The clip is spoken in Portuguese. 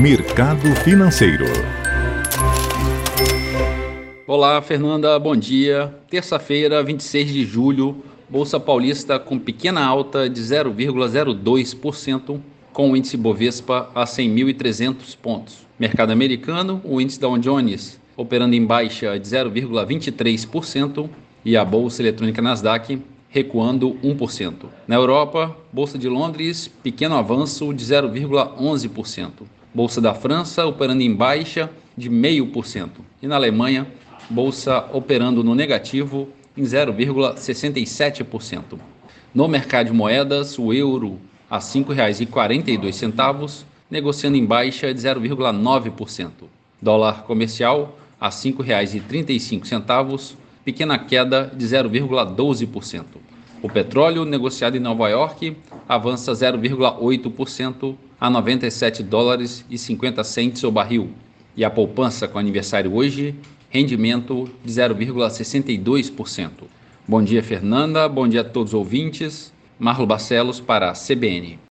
Mercado Financeiro. Olá, Fernanda, bom dia. Terça-feira, 26 de julho, Bolsa Paulista com pequena alta de 0,02%, com o índice Bovespa a 100.300 pontos. Mercado americano, o índice Dow Jones operando em baixa de 0,23% e a bolsa eletrônica Nasdaq recuando 1%. Na Europa, bolsa de Londres, pequeno avanço de 0,11%. Bolsa da França operando em baixa de 0,5%. E na Alemanha, bolsa operando no negativo em 0,67%. No mercado de moedas, o euro a R$ 5,42, negociando em baixa de 0,9%. Dólar comercial a R$ 5,35, pequena queda de 0,12%. O petróleo negociado em Nova York avança 0,8% a 97 dólares e 50 centes o barril. E a poupança com aniversário hoje, rendimento de 0,62%. Bom dia, Fernanda. Bom dia a todos os ouvintes. Marlo Barcelos para a CBN.